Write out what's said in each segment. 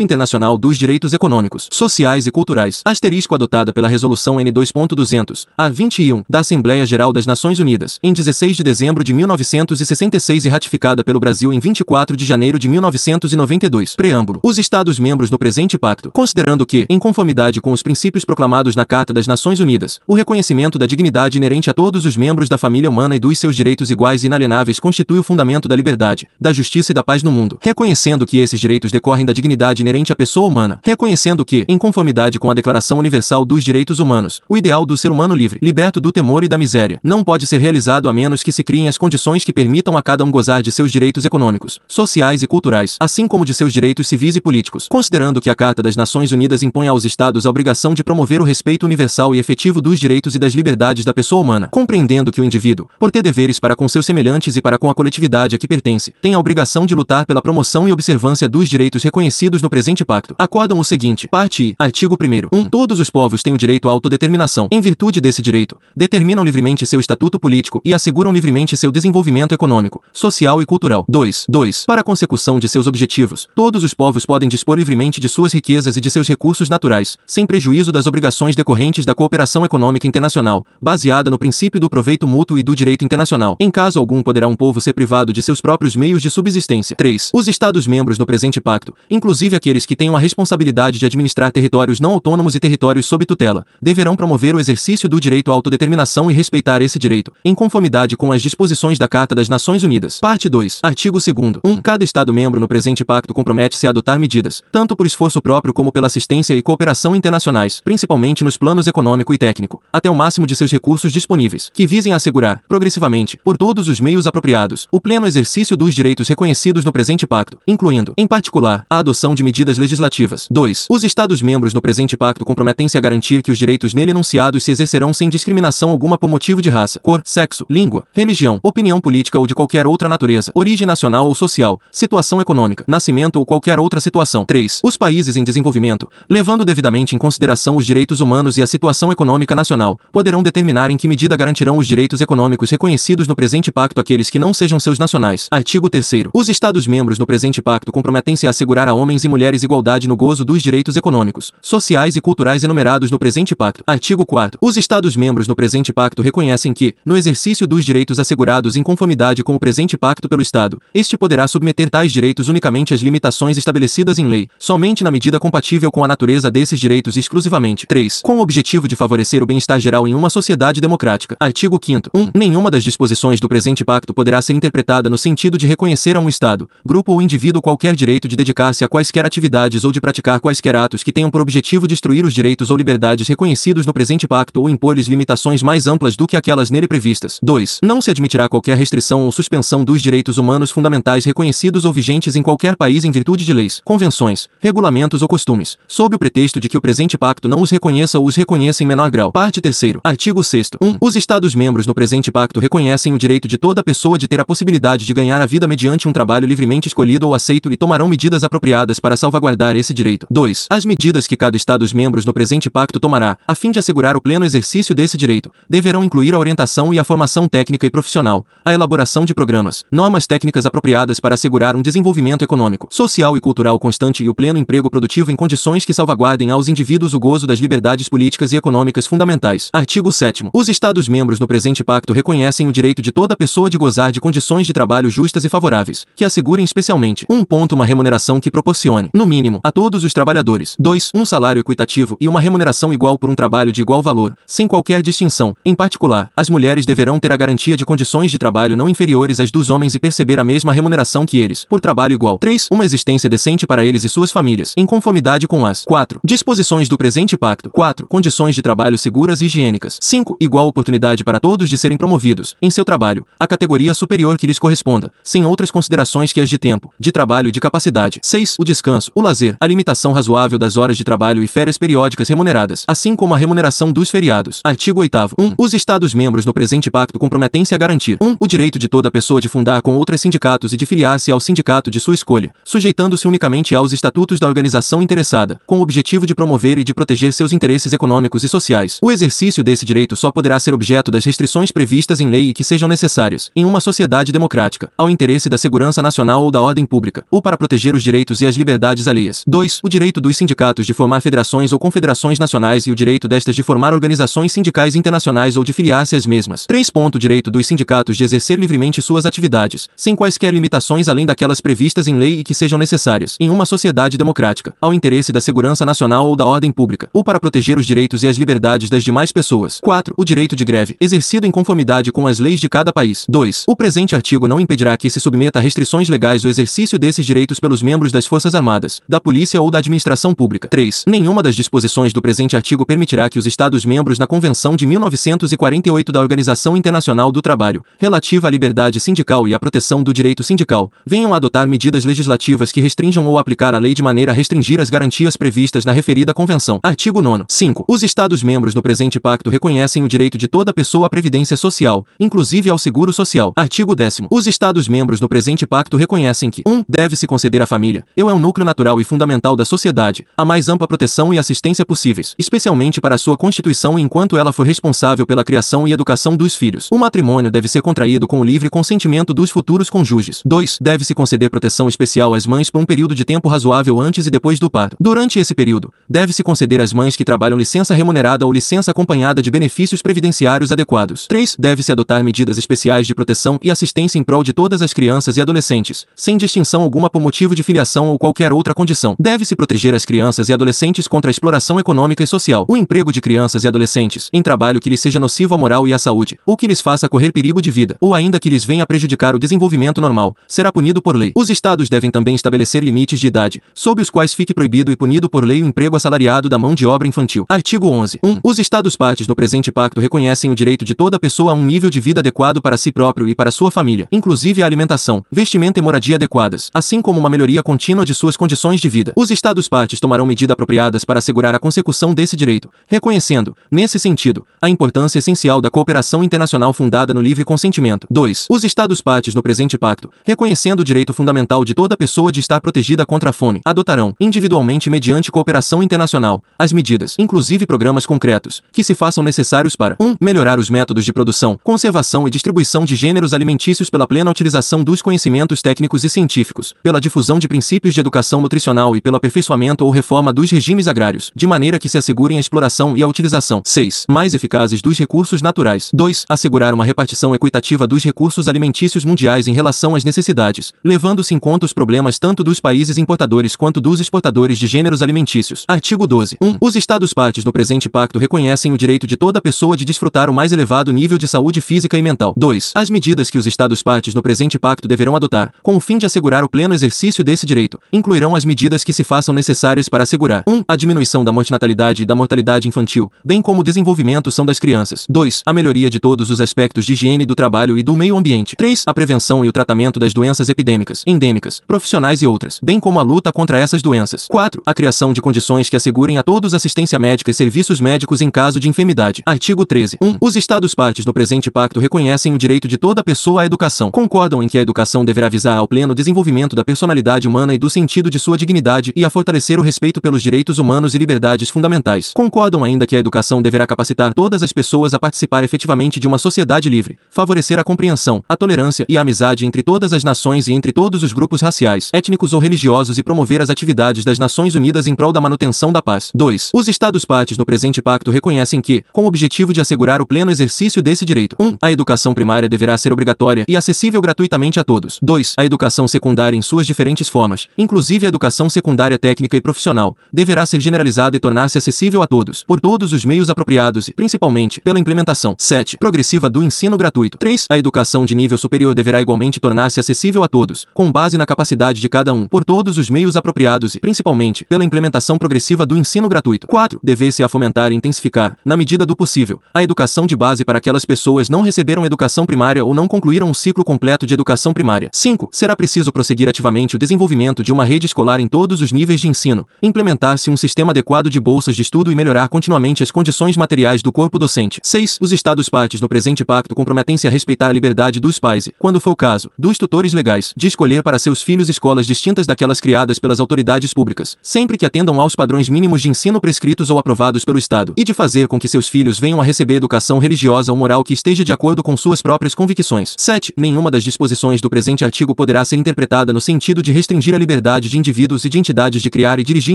Pacto Internacional dos Direitos Econômicos, Sociais e Culturais, asterisco adotada pela Resolução N2.200, a 21, da Assembleia Geral das Nações Unidas, em 16 de dezembro de 1966 e ratificada pelo Brasil em 24 de janeiro de 1992. Preâmbulo. Os Estados-membros do presente pacto, considerando que, em conformidade com os princípios proclamados na Carta das Nações Unidas, o reconhecimento da dignidade inerente a todos os membros da família humana e dos seus direitos iguais e inalienáveis constitui o fundamento da liberdade, da justiça e da paz no mundo. Reconhecendo que esses direitos decorrem da dignidade inerente à pessoa humana. Reconhecendo que, em conformidade com a Declaração Universal dos Direitos Humanos, o ideal do ser humano livre, liberto do temor e da miséria, não pode ser realizado a menos que se criem as condições que permitam a cada um gozar de seus direitos econômicos, sociais e culturais, assim como de seus direitos civis e políticos. Considerando que a Carta das Nações Unidas impõe aos Estados a obrigação de promover o respeito universal e efetivo dos direitos e das liberdades da pessoa humana. Compreendendo que o indivíduo, por ter deveres para com seus semelhantes e para com a coletividade a que pertence, tem a obrigação de lutar pela promoção e observância dos direitos reconhecidos no presente pacto. Acordam o seguinte. Parte I. Artigo 1 1. Todos os povos têm o direito à autodeterminação. Em virtude desse direito, determinam livremente seu estatuto político e asseguram livremente seu desenvolvimento econômico, social e cultural. 2. 2. Para a consecução de seus objetivos, todos os povos podem dispor livremente de suas riquezas e de seus recursos naturais, sem prejuízo das obrigações decorrentes da cooperação econômica internacional, baseada no princípio do proveito mútuo e do direito internacional. Em caso algum poderá um povo ser privado de seus próprios meios de subsistência. 3. Os Estados-membros no presente pacto, inclusive aqueles que tenham a responsabilidade de administrar territórios não autônomos e territórios sob tutela, deverão promover o exercício do direito à autodeterminação e respeitar esse direito, em conformidade com as disposições da Carta das Nações Unidas. Parte 2. Artigo 2 1. Cada Estado-membro no presente pacto compromete-se a adotar medidas, tanto por esforço próprio como pela assistência e cooperação internacionais, principalmente nos planos econômico e técnico, até o máximo de seus recursos disponíveis, que visem assegurar, progressivamente, por todos os meios apropriados, o pleno exercício dos direitos reconhecidos no presente pacto, incluindo, em particular, a adoção de medidas legislativas. 2. Os Estados-membros no presente pacto comprometem-se a garantir que os direitos nele enunciados se exercerão sem discriminação alguma por motivo de raça, cor, sexo, língua, religião, opinião política ou de qualquer outra natureza, origem nacional ou social, situação econômica, nascimento ou qualquer outra situação. 3. Os países em desenvolvimento, levando devidamente em consideração os direitos humanos e a situação econômica nacional, poderão determinar em que medida garantirão os direitos econômicos reconhecidos no presente pacto àqueles que não sejam seus nacionais. Artigo 3 Os Estados-membros no presente pacto comprometem-se a assegurar a homens e mulheres igualdade no gozo dos direitos econômicos, sociais e culturais enumerados no presente pacto. Artigo 4 Os Estados-membros no presente pacto reconhecem que, no exercício dos direitos assegurados em conformidade com o presente pacto pelo Estado, este poderá submeter tais direitos unicamente às limitações estabelecidas em lei, somente na medida compatível com a natureza desses direitos exclusivamente. 3. Com o objetivo de favorecer o bem-estar geral em uma sociedade democrática. Artigo 5 1. Nenhuma das disposições do presente pacto poderá ser interpretada no sentido de reconhecer a um Estado, grupo ou indivíduo qualquer direito de dedicar-se a quaisquer atividades ou de praticar quaisquer atos que tenham por objetivo destruir os direitos ou liberdades reconhecidos no presente pacto ou impor-lhes limitações mais amplas do que aquelas nele previstas. 2. Não se admitirá qualquer restrição ou suspensão dos direitos humanos fundamentais reconhecidos ou vigentes em qualquer país em virtude de leis, convenções, regulamentos ou costumes, sob o pretexto de que o presente pacto não os reconheça ou os reconheça em menor grau. Parte 3 Artigo 6 1. Os Estados-membros no presente pacto reconhecem o direito de toda pessoa de ter a possibilidade de ganhar a vida mediante um trabalho livremente escolhido ou aceito e tomarão medidas apropriadas para salvaguardar esse direito. 2. As medidas que cada Estados-membros no presente pacto tomará, a fim de assegurar o pleno exercício desse direito, deverão incluir a orientação e a formação técnica e profissional, a elaboração de programas, normas técnicas apropriadas para assegurar um desenvolvimento econômico, social e cultural constante e o pleno emprego produtivo em condições que salvaguardem aos indivíduos o gozo das liberdades políticas e econômicas fundamentais. Artigo 7 Os Estados-membros no presente pacto reconhecem o direito de toda pessoa de gozar de condições de trabalho justas e favoráveis, que assegurem especialmente um ponto uma remuneração que proporcione, no mínimo, a todos os trabalhadores 2. Um salário equitativo e uma remuneração igual por um trabalho de igual valor, sem qualquer distinção. Em particular, as mulheres deverão ter a garantia de condições de trabalho não inferiores às dos homens e perceber a mesma remuneração que eles, por trabalho igual. 3. Uma existência decente para eles e suas famílias, em conformidade com as 4. Disposições do presente pacto. 4. Condições de trabalho seguras e higiênicas. 5. Igual oportunidade para todos de serem promovidos, em seu trabalho, a categoria superior que lhes corresponda, sem outras considerações que as de tempo, de trabalho e de capacidade. 6. O descanso, o lazer, a limitação razoável das horas de trabalho e férias periódicas remuneradas, assim como a remuneração dos feriados. Artigo 8 1. Os Estados-membros no presente pacto comprometem-se a garantir 1. O direito de toda pessoa de fundar com outras sindicatos e de filiar-se ao sindicato de sua escolha, sujeitando-se unicamente aos estatutos da organização interessada, com o objetivo de promover e de proteger seus interesses econômicos e sociais. O exercício desse direito só poderá ser objeto das restrições previstas em lei e que sejam necessárias, em uma sociedade democrática, ao interesse da segurança nacional ou da ordem pública, ou para proteger os direitos e as liberdades atividades alheias. 2. O direito dos sindicatos de formar federações ou confederações nacionais e o direito destas de formar organizações sindicais internacionais ou de filiar-se às mesmas. 3. O direito dos sindicatos de exercer livremente suas atividades, sem quaisquer limitações além daquelas previstas em lei e que sejam necessárias, em uma sociedade democrática, ao interesse da segurança nacional ou da ordem pública, ou para proteger os direitos e as liberdades das demais pessoas. 4. O direito de greve, exercido em conformidade com as leis de cada país. 2. O presente artigo não impedirá que se submeta a restrições legais o exercício desses direitos pelos membros das Forças Armadas, da Polícia ou da Administração Pública. 3. Nenhuma das disposições do presente artigo permitirá que os Estados-membros na Convenção de 1948 da Organização Internacional do Trabalho, relativa à liberdade sindical e à proteção do direito sindical, venham a adotar medidas legislativas que restringam ou aplicar a lei de maneira a restringir as garantias previstas na referida Convenção. Artigo 9. 5. Os Estados-membros no presente pacto reconhecem o direito de toda pessoa à previdência social, inclusive ao seguro social. Artigo 10. Os Estados-membros no presente pacto reconhecem que 1. Um, Deve-se conceder à família, eu é um núcleo natural e fundamental da sociedade, a mais ampla proteção e assistência possíveis, especialmente para sua constituição enquanto ela for responsável pela criação e educação dos filhos. O matrimônio deve ser contraído com o livre consentimento dos futuros cônjuges. 2. Deve-se conceder proteção especial às mães por um período de tempo razoável antes e depois do parto. Durante esse período, deve-se conceder às mães que trabalham licença remunerada ou licença acompanhada de benefícios previdenciários adequados. 3. Deve-se adotar medidas especiais de proteção e assistência em prol de todas as crianças e adolescentes, sem distinção alguma por motivo de filiação ou qualquer outra condição. Deve-se proteger as crianças e adolescentes contra a exploração econômica e social. O emprego de crianças e adolescentes em trabalho que lhes seja nocivo à moral e à saúde, ou que lhes faça correr perigo de vida, ou ainda que lhes venha prejudicar o desenvolvimento normal, será punido por lei. Os estados devem também estabelecer limites de idade, sob os quais fique proibido e punido por lei o emprego assalariado da mão de obra infantil. Artigo 11. 1. Os estados partes no presente pacto reconhecem o direito de toda pessoa a um nível de vida adequado para si próprio e para sua família, inclusive a alimentação, vestimento e moradia adequadas, assim como uma melhoria contínua de suas condições de vida. Os estados partes tomarão medidas apropriadas para assegurar a consecução desse direito, reconhecendo, nesse sentido, a importância essencial da cooperação internacional fundada no livre consentimento. 2. Os estados partes no presente pacto, reconhecendo o direito fundamental de toda pessoa de estar protegida contra a fome, adotarão, individualmente mediante cooperação internacional, as medidas, inclusive programas concretos, que se façam necessários para 1. Um, melhorar os métodos de produção, conservação e distribuição de gêneros alimentícios pela plena utilização dos conhecimentos técnicos e científicos, pela difusão de princípios de educação nutricional e pelo aperfeiçoamento ou reforma dos regimes agrários, de maneira que se assegurem a exploração e a utilização 6. mais eficazes dos recursos naturais. 2. Assegurar uma repartição equitativa dos recursos alimentícios mundiais em relação às necessidades, levando-se em conta os problemas tanto dos países importadores quanto dos exportadores de gêneros alimentícios. Artigo 12. 1. Os Estados partes do presente pacto reconhecem o direito de toda pessoa de desfrutar o mais elevado nível de saúde física e mental. 2. As medidas que os Estados partes no presente pacto deverão adotar, com o fim de assegurar o pleno exercício desse direito, incluirão as medidas que se façam necessárias para assegurar 1. A diminuição da mortinatalidade e da mortalidade infantil, bem como o desenvolvimento são das crianças. 2. A melhoria de todos os aspectos de higiene do trabalho e do meio ambiente. 3. A prevenção e o tratamento das doenças epidêmicas, endêmicas, profissionais e outras, bem como a luta contra essas doenças. 4. A criação de condições que assegurem a todos assistência médica e serviços médicos em caso de enfermidade. Artigo 13. 1. Os Estados partes do presente pacto reconhecem o direito de toda pessoa à educação. Concordam em que a educação deverá visar ao pleno desenvolvimento da personalidade humana e do sentido de sua dignidade e a fortalecer o respeito pelos direitos humanos e liberdades fundamentais. Concordam ainda que a educação deverá capacitar todas as pessoas a participar efetivamente de uma sociedade livre, favorecer a compreensão, a tolerância e a amizade entre todas as nações e entre todos os grupos raciais, étnicos ou religiosos e promover as atividades das Nações Unidas em prol da manutenção da paz. 2. Os Estados partes no presente pacto reconhecem que, com o objetivo de assegurar o pleno exercício desse direito, 1. Um, a educação primária deverá ser obrigatória e acessível gratuitamente a todos. 2. A educação secundária em suas diferentes formas, inclusive a educação secundária técnica e profissional, deverá ser generalizada e tornar-se acessível a todos, por todos os meios apropriados e, principalmente, pela implementação 7. progressiva do ensino gratuito. 3. A educação de nível superior deverá igualmente tornar-se acessível a todos, com base na capacidade de cada um, por todos os meios apropriados e, principalmente, pela implementação progressiva do ensino gratuito. 4. Dever-se a fomentar e intensificar, na medida do possível, a educação de base para aquelas pessoas não receberam educação primária ou não concluíram um ciclo completo de educação primária. 5. Será preciso prosseguir ativamente o desenvolvimento de uma rede escolar em todos os níveis de ensino, implementar-se um sistema adequado de bolsas de estudo e melhorar continuamente as condições materiais do corpo docente. 6. Os Estados partes no presente pacto comprometem-se a respeitar a liberdade dos pais e, quando for o caso, dos tutores legais, de escolher para seus filhos escolas distintas daquelas criadas pelas autoridades públicas, sempre que atendam aos padrões mínimos de ensino prescritos ou aprovados pelo Estado, e de fazer com que seus filhos venham a receber educação religiosa ou moral que esteja de acordo com suas próprias convicções. 7. Nenhuma das disposições do presente artigo poderá ser interpretada no sentido de restringir a liberdade de indivíduos e de entidades de criar e dirigir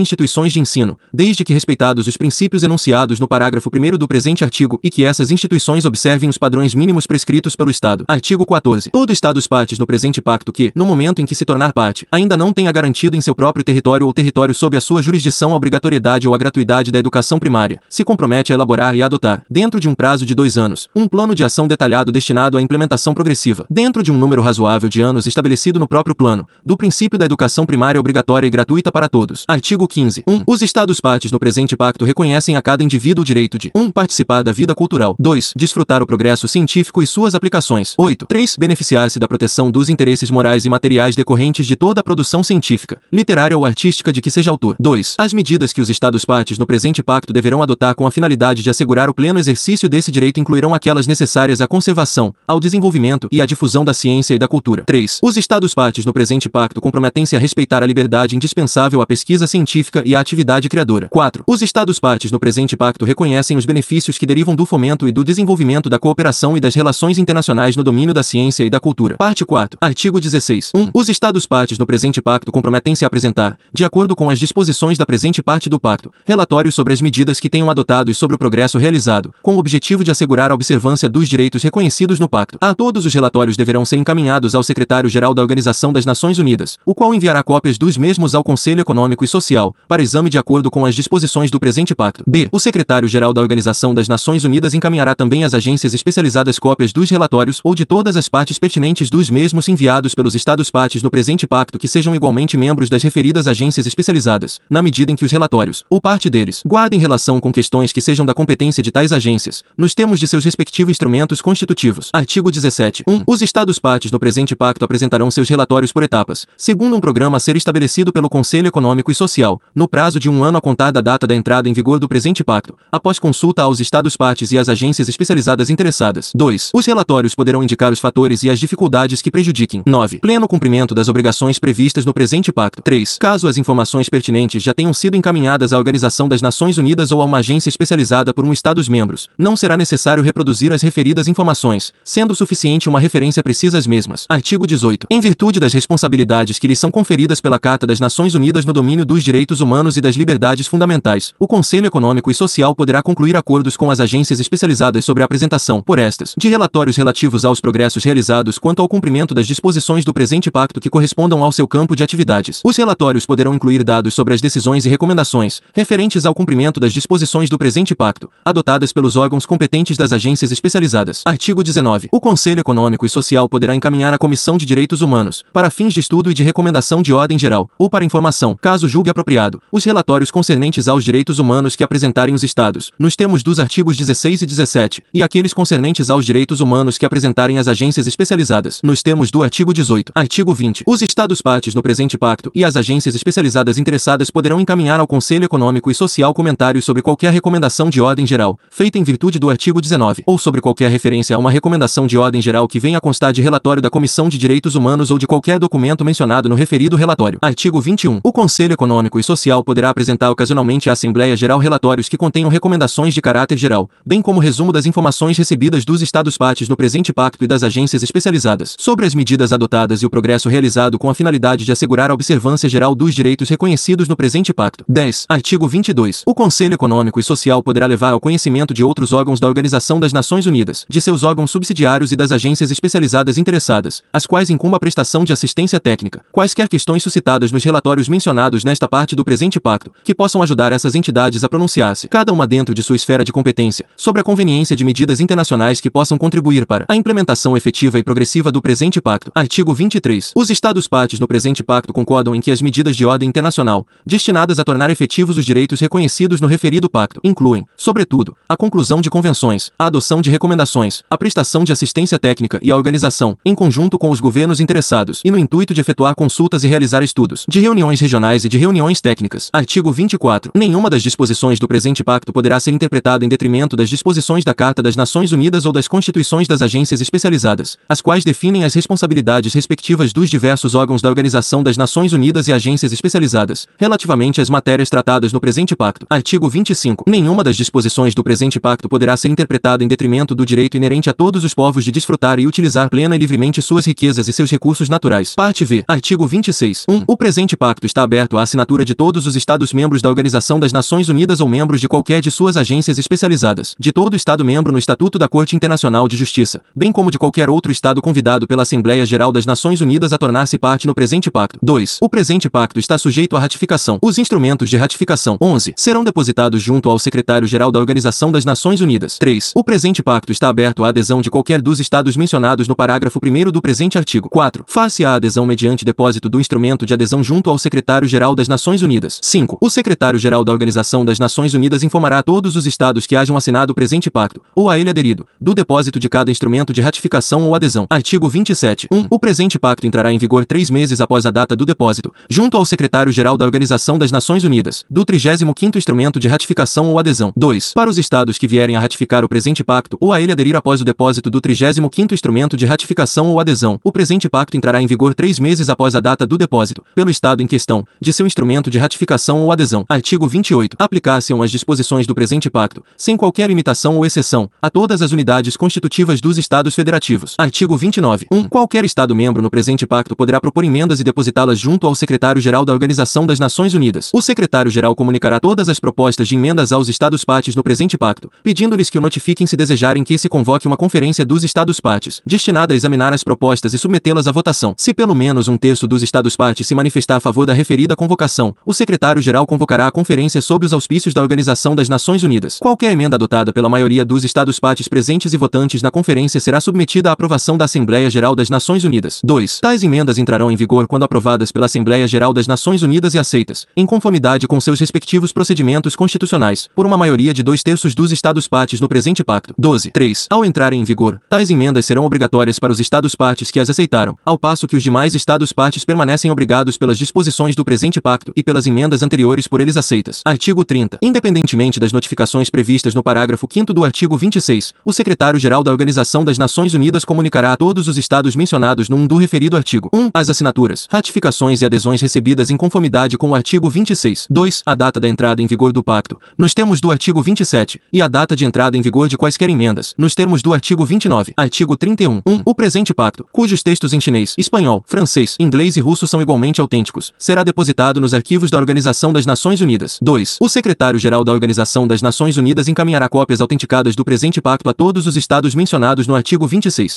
instituições de ensino, desde que respeitados os princípios enunciados no parágrafo 1 do presente artigo e que essas instituições observem os padrões mínimos prescritos pelo Estado. Artigo 14. Todo Estado partes no presente pacto que, no momento em que se tornar parte, ainda não tenha garantido em seu próprio território ou território sob a sua jurisdição a obrigatoriedade ou a gratuidade da educação primária, se compromete a elaborar e adotar, dentro de um prazo de dois anos, um plano de ação detalhado destinado à implementação progressiva, dentro de um número razoável de anos estabelecido no próprio plano, do princípio da educação primária obrigatória e gratuita para todos. Artigo 15. 1. Um, os Estados partes no presente pacto reconhecem a cada indivíduo o direito de 1. Um, participar da vida cultural. 2. Desfrutar o progresso científico e suas aplicações. 8. 3. Beneficiar-se da proteção dos interesses morais e materiais decorrentes de toda a produção científica, literária ou artística de que seja autor. 2. As medidas que os Estados partes no presente pacto deverão adotar com a finalidade de assegurar o pleno exercício desse direito incluirão aquelas necessárias à conservação, ao desenvolvimento e à difusão da ciência e da cultura. 3. Os Estados partes no presente pacto comprometem-se a respeitar a liberdade indispensável à pesquisa científica e à atividade criadora. 4. Os Estados partes no presente pacto reconhecem os benefícios que derivam do fomento e do desenvolvimento da cooperação e das relações internacionais no domínio da ciência e da cultura. Parte 4. Artigo 16. 1. Os Estados partes no presente pacto comprometem-se a apresentar, de acordo com as disposições da presente parte do pacto, relatórios sobre as medidas que tenham adotado e sobre o progresso realizado, com o objetivo de assegurar a observância dos direitos reconhecidos no pacto. A todos os relatórios deverão ser encaminhados ao secretário-geral da Organização das Nações Unidas, o qual enviará cópias dos mesmos ao Conselho Econômico e Social, para exame de acordo com as disposições do presente pacto. B. O secretário-geral da Organização das Nações Unidas encaminhará também às agências especializadas cópias dos relatórios ou de todas as partes pertinentes dos mesmos enviados pelos Estados partes no presente pacto que sejam igualmente membros das referidas agências especializadas, na medida em que os relatórios, ou parte deles, guardem relação com questões que sejam da competência de tais agências, nos termos de seus respectivos instrumentos constitutivos. Artigo 17. 1. Os Estados partes no presente pacto apresentarão seus relatórios por etapas, segundo um programa a ser estabelecido pelo Conselho Econômico e Social, no prazo de um ano a contar da data da entrada em vigor do presente pacto, após consulta aos Estados partes e às agências especializadas interessadas. 2. Os relatórios poderão indicar os fatores e as dificuldades que prejudiquem. 9. Pleno cumprimento das obrigações previstas no presente pacto. 3. Caso as informações pertinentes já tenham sido encaminhadas à Organização das Nações Unidas ou a uma agência especializada por um Estados-membros, não será necessário reproduzir as referidas informações, sendo suficiente uma referência precisa às mesmas. Artigo 18. Em virtude das responsabilidades que lhes são conferidas pela Carta das Nações Unidas no domínio dos direitos humanos e das liberdades fundamentais, o Conselho Econômico e Social poderá concluir acordos com as agências especializadas sobre a apresentação, por estas, de relatórios relativos aos progressos realizados quanto ao cumprimento das disposições do presente pacto que correspondam ao seu campo de atividades. Os relatórios poderão incluir dados sobre as decisões e recomendações referentes ao cumprimento das disposições do presente pacto, adotadas pelos órgãos competentes das agências especializadas. Artigo 19. O Conselho Econômico e Social poderá encaminhar à Comissão de Direitos Humanos, para fins de estudo e de recomendação de ordem geral, ou para informação, caso julgue apropriado, os relatórios concernentes aos direitos humanos que apresentarem os Estados, nos termos dos artigos 16 e 17, e aqueles concernentes aos direitos humanos que apresentarem as agências especializadas, nos termos do artigo 18. Artigo 20. Os Estados partes no presente pacto e as agências especializadas interessadas poderão encaminhar ao Conselho Econômico e Social comentários sobre qualquer recomendação de ordem geral, feita em virtude do artigo 19, ou sobre qualquer referência a uma recomendação de ordem geral que venha a constar de relatório da Comissão de Direitos Humanos ou de qualquer documento mencionado no referido relatório. Artigo 21. O Conselho Econômico e Social poderá apresentar ocasionalmente à Assembleia Geral relatórios que contenham recomendações de caráter geral, bem como resumo das informações recebidas dos Estados partes no presente pacto e das agências especializadas, sobre as medidas adotadas e o progresso realizado com a finalidade de assegurar a observância geral dos direitos reconhecidos no presente pacto. 10. Artigo 22. O Conselho Econômico e Social poderá levar ao conhecimento de outros órgãos da Organização das Nações Unidas, de seus órgãos subsidiários e das agências especializadas interessadas, as quais incumba a prestação de assistência técnica, quaisquer questões suscitadas nos relatórios mencionados nesta parte do presente pacto, que possam ajudar essas entidades a pronunciar-se, cada uma dentro de sua esfera de competência, sobre a conveniência de medidas internacionais que possam contribuir para a implementação efetiva e progressiva do presente pacto. Artigo 23. Os Estados partes no presente pacto concordam em que as medidas de ordem internacional, destinadas a tornar efetivos os direitos reconhecidos no referido pacto, incluem, sobretudo, a conclusão de convenções, a adoção de recomendações, a prestação de assistência técnica e a organização, em conjunto com os governos interessados, e no intuito de efetuar consultas e realizar de reuniões regionais e de reuniões técnicas. Artigo 24. Nenhuma das disposições do presente pacto poderá ser interpretada em detrimento das disposições da Carta das Nações Unidas ou das constituições das agências especializadas, as quais definem as responsabilidades respectivas dos diversos órgãos da Organização das Nações Unidas e agências especializadas, relativamente às matérias tratadas no presente pacto. Artigo 25. Nenhuma das disposições do presente pacto poderá ser interpretada em detrimento do direito inerente a todos os povos de desfrutar e utilizar plena e livremente suas riquezas e seus recursos naturais. Parte V. Artigo 26. 1. O presente pacto está aberto à assinatura de todos os Estados-membros da Organização das Nações Unidas ou membros de qualquer de suas agências especializadas, de todo Estado-membro no Estatuto da Corte Internacional de Justiça, bem como de qualquer outro Estado convidado pela Assembleia Geral das Nações Unidas a tornar-se parte no presente pacto. 2. O presente pacto está sujeito à ratificação. Os instrumentos de ratificação 11 serão depositados junto ao Secretário-Geral da Organização das Nações Unidas. 3. O presente pacto está aberto à adesão de qualquer dos Estados mencionados no parágrafo 1 do presente artigo. 4. Faz-se a adesão mediante depósito do instrumento de adesão junto ao Secretário-Geral das Nações Unidas. 5. O Secretário-Geral da Organização das Nações Unidas informará a todos os Estados que hajam assinado o presente pacto, ou a ele aderido, do depósito de cada instrumento de ratificação ou adesão. Artigo 27. 1. O presente pacto entrará em vigor três meses após a data do depósito, junto ao Secretário-Geral da Organização das Nações Unidas, do 35º instrumento de ratificação ou adesão. 2. Para os Estados que vierem a ratificar o presente pacto ou a ele aderir após o depósito do 35º instrumento de ratificação ou adesão, o presente pacto entrará em vigor três meses após a data do depósito, pelo Estado em questão, de seu instrumento de ratificação ou adesão. Artigo 28. Aplicar-se-ão as disposições do presente pacto, sem qualquer limitação ou exceção, a todas as unidades constitutivas dos Estados Federativos. Artigo 29. 1. Qualquer Estado-membro no presente pacto poderá propor emendas e depositá-las junto ao Secretário-Geral da Organização das Nações Unidas. O Secretário-Geral comunicará todas as propostas de emendas aos Estados-partes no presente pacto, pedindo-lhes que o notifiquem se desejarem que se convoque uma conferência dos Estados-partes, destinada a examinar as propostas e submetê-las à votação. Se pelo menos um terço dos Estados-partes se manifestar a favor da referida convocação, o Secretário-Geral convocará a conferência sob os auspícios da Organização das Nações Unidas. Qualquer emenda adotada pela maioria dos Estados-partes presentes e votantes na conferência será submetida à aprovação da Assembleia Geral das Nações Unidas. 2. Tais emendas entrarão em vigor quando aprovadas pela Assembleia Geral das Nações Unidas e aceitas, em conformidade com seus respectivos procedimentos constitucionais, por uma maioria de dois terços dos Estados-partes no presente pacto. 12. 3. Ao entrarem em vigor, tais emendas serão obrigatórias para os Estados-partes que as aceitaram, ao passo que os demais Estados-partes permanecem obrigados pelas disposições do presente pacto e pelas emendas anteriores por eles aceitas. Artigo 30. Independentemente das notificações previstas no parágrafo 5 do artigo 26, o Secretário-Geral da Organização das Nações Unidas comunicará a todos os Estados mencionados no 1 do referido artigo 1. As assinaturas, ratificações e adesões recebidas em conformidade com o artigo 26. 2. A data da entrada em vigor do pacto, nos termos do artigo 27, e a data de entrada em vigor de quaisquer emendas, nos termos do artigo 29. Artigo 31. 1. O presente pacto, cujos textos em chinês, espanhol, francês, inglês e russo são igualmente autênticos, será depositado nos arquivos da Organização das Nações Unidas. 2. O Secretário-Geral da Organização das Nações Unidas encaminhará cópias autenticadas do presente pacto a todos os Estados mencionados no artigo 26.